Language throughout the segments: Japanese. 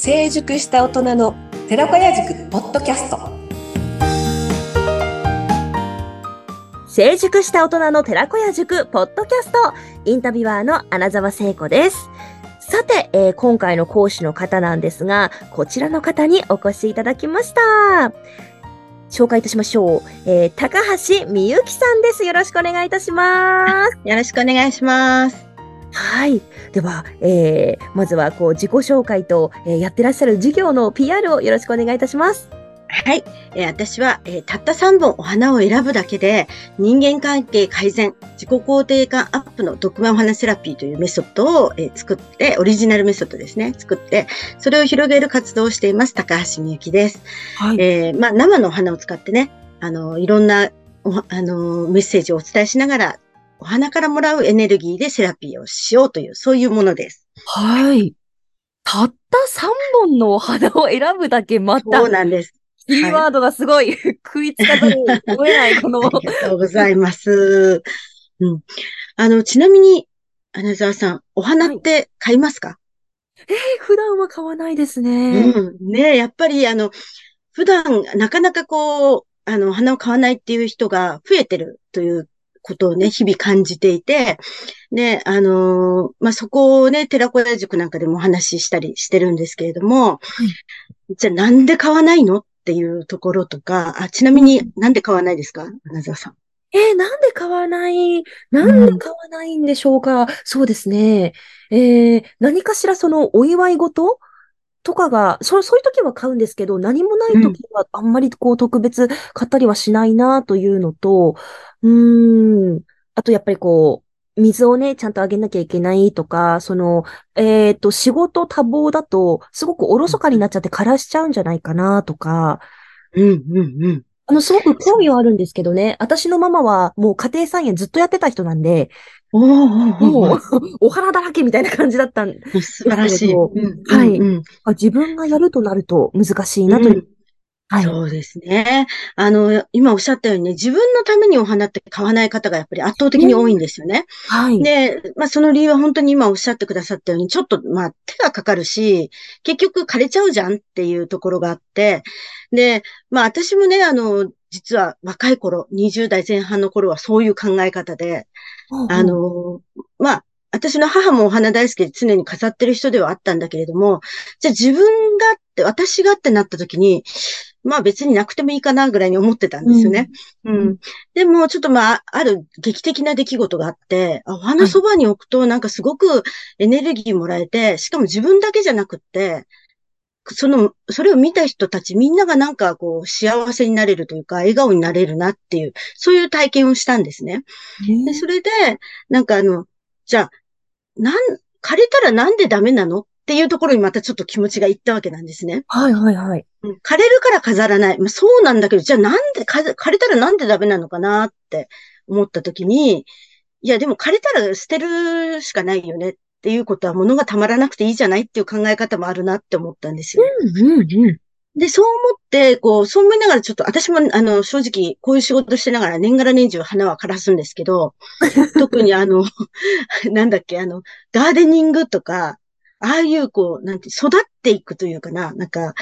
成熟した大人の寺子屋塾ポッドキャスト成熟した大人の寺子屋塾ポッドキャストインタビュアーの穴沢聖子です。さて、えー今回の講師の方なんですが、こちらの方にお越しいただきました。紹介いたしましょう。えー高橋みゆきさんです。よろしくお願いいたします。よろしくお願いします。はい。では、えーまずはこう自己紹介と、えーやってらっしゃる授業の PR をよろしくお願いいたします。はい。えー私は、えーたった3本お花を選ぶだけで、人間関係改善、自己肯定感アップの毒マお花セラピーというメソッドを、えー作って、オリジナルメソッドですね、作って、それを広げる活動をしています、高橋みゆきです。は。えーまあ、生のお花を使ってね、あの、いろんなお、あの、メッセージをお伝えしながら、お花からもらうエネルギーでセラピーをしようという、そういうものです。はい。たった3本のお花を選ぶだけまたそうなんです。キーワードがすごい 食いつかざるを得ない、この。ありがとうございます。うん。あの、ちなみに、穴沢さん、お花って買いますか、普段は買わないですね。うん。ねやっぱり、あの、普段、なかなかこう、あの、お花を買わないっていう人が増えてるということをね、日々感じていて、ね、あのーまあ、そこをね、寺子屋塾なんかでもお話ししたりしてるんですけれども、じゃあなんで買わないのっていうところとか、あ、ちなみになんで買わないですか穴沢さん？えーなんで買わない？なんで買わないんでしょうか、そうですね。えー何かしらそのお祝い事とかが、そ、そういう時は買うんですけど、何もない時はあんまりこう特別買ったりはしないなというのと、うーん、あとやっぱりこう、水をね、ちゃんとあげなきゃいけないとか、その、えっと、仕事多忙だと、すごくおろそかになっちゃって枯らしちゃうんじゃないかなとか、うん、うん、うん。あの、すごく興味はあるんですけどね、私のママはもう家庭菜園ずっとやってた人なんで、おもうー、お花だらけみたいな感じだったん素晴らしい。はいうんうん。あ自分がやるとなると難しいなという。はい。そうですね。あの、今おっしゃったようにね、自分のためにお花って買わない方がやっぱり圧倒的に多いんですよね。はい。で、まあその理由は本当に今おっしゃってくださったように、ちょっとまあ手がかかるし、結局枯れちゃうじゃんっていうところがあって、で、まあ私もね、あの、実は若い頃、20代前半の頃はそういう考え方で、あ、の、まあ、私の母もお花大好きで常に飾ってる人ではあったんだけれども、じゃあ自分がって、私がってなった時に、まあ別になくてもいいかなぐらいに思ってたんですよね。うん。でも、ちょっとまあ、ある劇的な出来事があって、あお花そばに置くとなんかすごくエネルギーもらえて、しかも自分だけじゃなくって、その、それを見た人たちみんながなんかこう幸せになれるというか、笑顔になれるなっていう、そういう体験をしたんですね。で、それで、なんかあの、じゃあ、なん、枯れたらなんでダメなのっていうところにまたちょっと気持ちがいったわけなんですね。はいはいはい。うん枯れるから飾らない。まあ、そうなんだけど、じゃあなんで、か枯れたらなんでダメなのかなって思ったときに、いや、でも枯れたら捨てるしかないよねっていうことは物がたまらなくていいじゃないっていう考え方もあるなって思ったんですよ。うんうんうん。で、そう思って、こう、そう思いながらちょっと、私も、あの、正直、こういう仕事してながら年がら年中花は枯らすんですけど、特にあの、なんだっけ、あの、ガーデニングとか、ああいう、こう、なんて、育っていくというかな、なんか、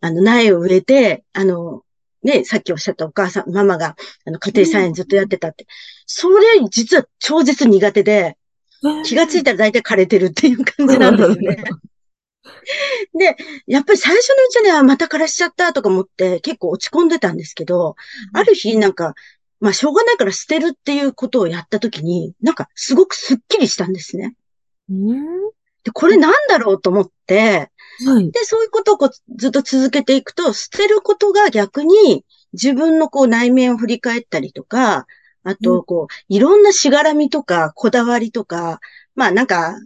あの、苗を植えて、あの、ね、さっきおっしゃったお母さん、ママが、あの、家庭菜園ずっとやってたって。それ、実は超絶苦手で、気がついたら大体枯れてるっていう感じなんですよね。で、やっぱり最初のうちはね、あまた枯らしちゃったとか思って結構落ち込んでたんですけど、ある日なんか、まあしょうがないから捨てるっていうことをやった時に、なんかすごくスッキリしたんですね。うんで、これなんだろうと思って、はい。で、そういうことをこうずっと続けていくと、捨てることが逆に自分のこう内面を振り返ったりとか、あうと、こう、いろんなしがらみとか、こだわりとか、まあなんか、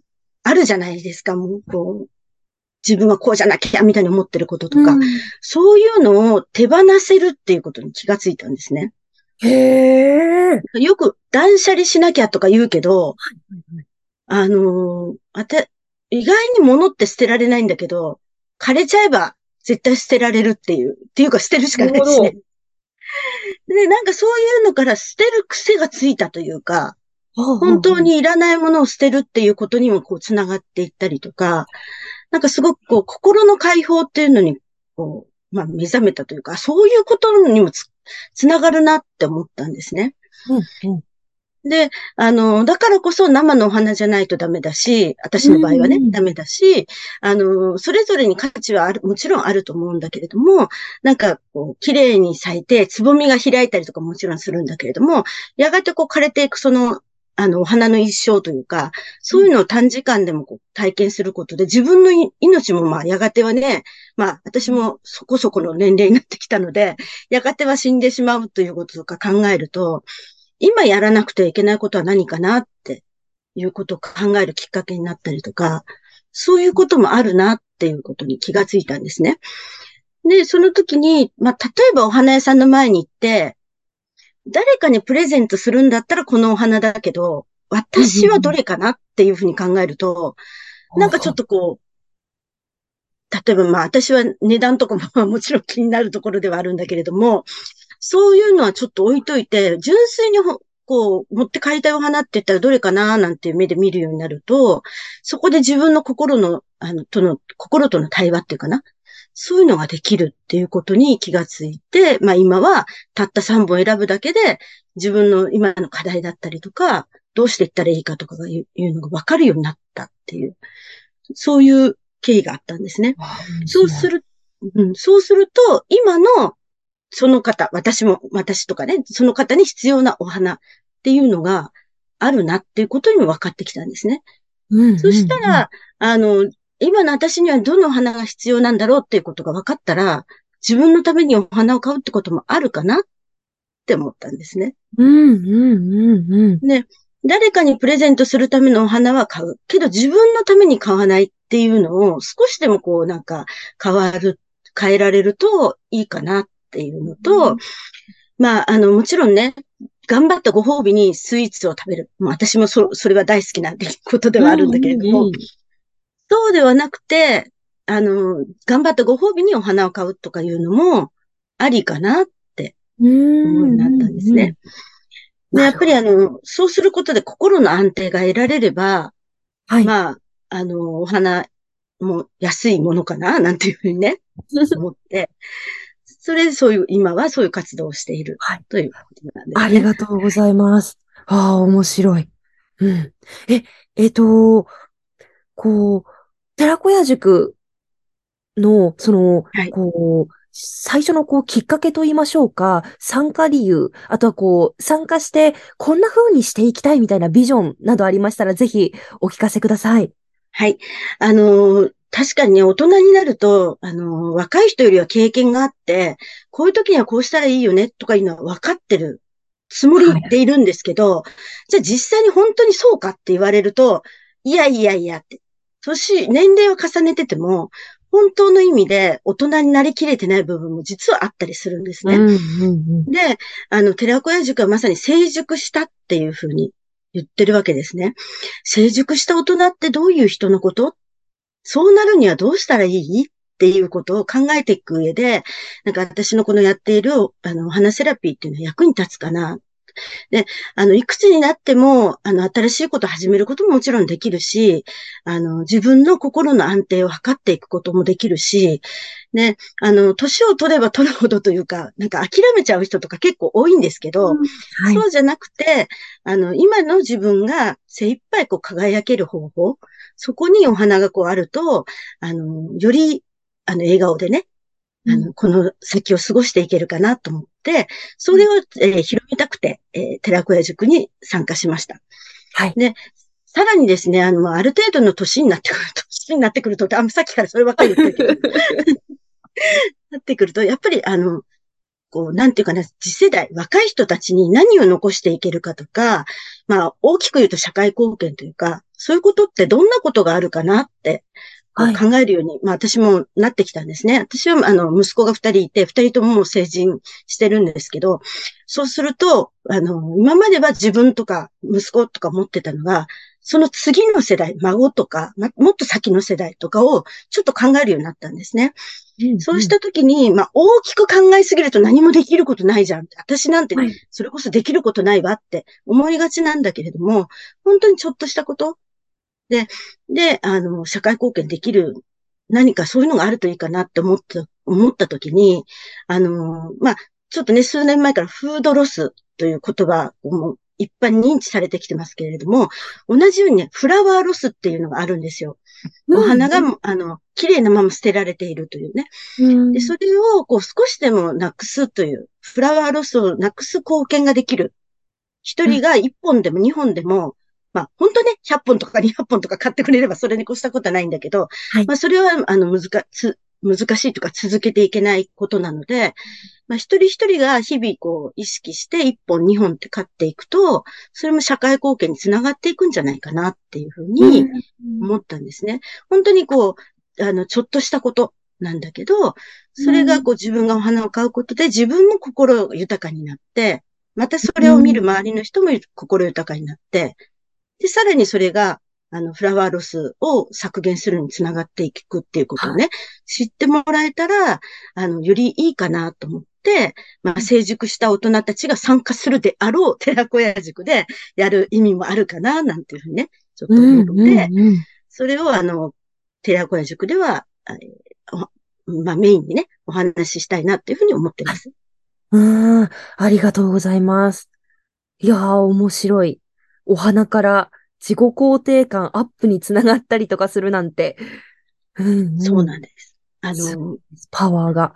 あるじゃないですか、もう、こう、自分はこうじゃなきゃ、みたいに思ってることとか、うんそういうのを手放せるっていうことに気がついたんですね。へえ。よく断捨離しなきゃとか言うけど、あのーあた、意外に物って捨てられないんだけど、枯れちゃえば絶対捨てられるっていう、っていうか捨てるしかないしなね。で、なんかそういうのから捨てる癖がついたというか、本当にいらないものを捨てるっていうことにもこう繋がっていったりとか、なんかすごくこう、心の解放っていうのに、こう、まあ、目覚めたというか、そういうことにもつ、つながるなって思ったんですね。うん、うん。で、あの、だからこそ生のお花じゃないとダメだし、私の場合はねうんうん、ダメだし、あの、それぞれに価値はある、もちろんあると思うんだけれども、なんか、こう、綺麗に咲いて、つぼみが開いたりとかもちろんするんだけれども、やがてこう枯れていくその、あの、お花の一生というか、そういうのを短時間でもこう体験することで、自分のい命もまあ、やがてはね、まあ、私もそこそこの年齢になってきたので、やがては死んでしまうということとか考えると、今やらなくてはいけないことは何かなっていうことを考えるきっかけになったりとか、そういうこともあるなっていうことに気がついたんですね。で、その時に、まあ、例えばお花屋さんの前に行って、誰かにプレゼントするんだったらこのお花だけど、私はどれかなっていうふうに考えると、なんかちょっとこう、例えばまあ私は値段とかもまあもちろん気になるところではあるんだけれども、そういうのはちょっと置いといて、純粋にほこう、持って帰りたいお花って言ったらどれかななんていう目で見るようになると、そこで自分の心の、あの、との、心との対話っていうかな。そういうのができるっていうことに気がついて、まあ今はたった3本選ぶだけで自分の今の課題だったりとか、どうしていったらいいかとかがいういうのが分かるようになったっていう、そういう経緯があったんですね。そうする、うん、そうすると、今のその方、私も、私とかね、その方に必要なお花っていうのがあるなっていうことにも分かってきたんですね。うんそしたら、あの、今の私にはどの花が必要なんだろうっていうことが分かったら、自分のためにお花を買うってこともあるかなって思ったんですね。うん、うん、うん、うん。で、誰かにプレゼントするためのお花は買う。けど自分のために買わないっていうのを少しでもこうなんか変わる、変えられるといいかなっていうのと、うんまあ、あの、もちろんね、頑張ったご褒美にスイーツを食べる。まあ、私もそ、それは大好きなことではあるんだけれども、うんうんそうではなくて、あの、頑張ったご褒美にお花を買うとかいうのもありかなってうん。思いになったんですね。でやっぱりあの、そうすることで心の安定が得られれば、はい。まあ、あの、お花も安いものかな、なんていうふうにね、思って、それでそういう、今はそういう活動をしているはいということなんですね。ありがとうございます。ああ、面白い。うん。え、えっと、こう、寺子屋塾の、その、はいこう、最初のこうきっかけと言いましょうか、参加理由、あとはこう、参加してこんな風にしていきたいみたいなビジョンなどありましたら、ぜひお聞かせください。はい。あの、確かにね、大人になると、あの、若い人よりは経験があって、こういう時にはこうしたらいいよね、とかいうのは分かってるつもりでいるんですけど、じゃあ実際に本当にそうかって言われると、いやいやいやって、年、年齢を重ねてても、本当の意味で大人になりきれてない部分も実はあったりするんですね。うん、うん、うん。で、あの、寺子屋塾はまさに成熟したっていうふうに言ってるわけですね。成熟した大人ってどういう人のことそうなるにはどうしたらいい？っていうことを考えていく上で、なんか私のこのやっている、あの、お花セラピーっていうのは役に立つかな。で、あの、いくつになっても、あの、新しいことを始めることももちろんできるし、あの、自分の心の安定を図っていくこともできるし、ね、あの、年を取れば取るほどというか、なんか諦めちゃう人とか結構多いんですけど、はい。そうじゃなくて、あの、今の自分が精一杯こう輝ける方法、そこにお花がこうあると、あの、より、あの、笑顔でね、あうんの、この先を過ごしていけるかなと思って、それを、えー広めたくて、えー寺子屋塾に参加しました。はい。さらにですね、あの、ある程度の年になってくると、年になってくると、あ、さっきからそればっかり言ってるけど、なってくると、やっぱり、あの、こう、なんていうかな、次世代、若い人たちに何を残していけるかとか、まあ、大きく言うと社会貢献というか、そういうことってどんなことがあるかなって、考えるように、まあ私もなってきたんですね。私は、あの、息子が二人いて、二人とももう成人してるんですけど、そうすると、あの、今までは自分とか息子とか持ってたのが、その次の世代、孫とか、ま、もっと先の世代とかをちょっと考えるようになったんですね。そうしたときに、まあ、大きく考えすぎると何もできることないじゃん。私なんてはい、それこそできることないわって思いがちなんだけれども、本当にちょっとしたことで、で、あの、社会貢献できる何かそういうのがあるといいかなって思った、思った時に、あの、まあ、ちょっとね、数年前からフードロスという言葉も一般に認知されてきてますけれども、同じようにね、フラワーロスっていうのがあるんですよ。お花が、あの、綺麗なまま捨てられているというね。うんで、それをこう少しでもなくすという、フラワーロスをなくす貢献ができる。一人が一本でも二本でも、まあ、本当ね、100本とか200本とか買ってくれればそれに越したことはないんだけど、はい。まあ、それは、あの、難つ、難しいとか続けていけないことなので、まあ、一人一人が日々こう意識して1本2本って買っていくと、それも社会貢献につながっていくんじゃないかなっていうふうに思ったんですね。本当にこう、あの、ちょっとしたことなんだけど、それがこう自分がお花を買うことで自分も心豊かになって、またそれを見る周りの人も心豊かになって、で、さらにそれが、あの、フラワーロスを削減するにつながっていくっていうことをね、知ってもらえたら、あの、よりいいかなと思って、まあ、成熟した大人たちが参加するであろう寺子屋塾でやる意味もあるかな、なんていうふうにね、ちょっと思うので、うんうんそれをあの、寺子屋塾では、まあ、メインにね、お話ししたいなっていうふうに思ってます。うん、うんありがとうございます。いやー、面白い。お花から自己肯定感アップにつながったりとかするなんて。うん、そうなんです。あすの、パワーが。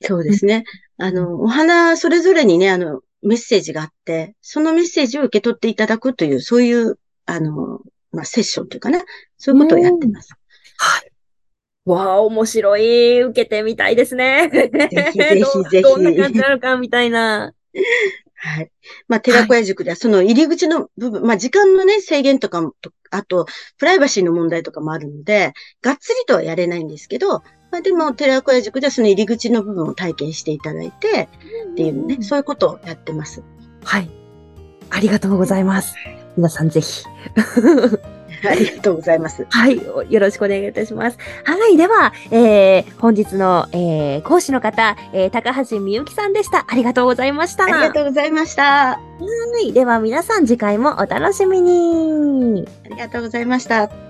そうですね。あの、お花それぞれにね、あの、メッセージがあって、そのメッセージを受け取っていただくという、そういう、あの、まあ、セッションというかな、そういうことをやってます。はい。わあ、面白い。受けてみたいですね。ぜひぜひどぜひ どんな感じなのかみたいな。はい。まあ、寺子屋塾ではその入り口の部分、まあ、時間のね、制限とかも、とあと、プライバシーの問題とかもあるので、がっつりとはやれないんですけど、まあ、でも、寺子屋塾ではその入り口の部分を体験していただいて、っていうね、そういうことをやってます。はい。ありがとうございます。皆さんぜひ。ありがとうございます。はい。よろしくお願いいたします。はい。では、えー、本日の、えー、講師の方、えー、高橋みゆきさんでした。ありがとうございました。ありがとうございました。あはい。では皆さん次回もお楽しみに。りがとうございました。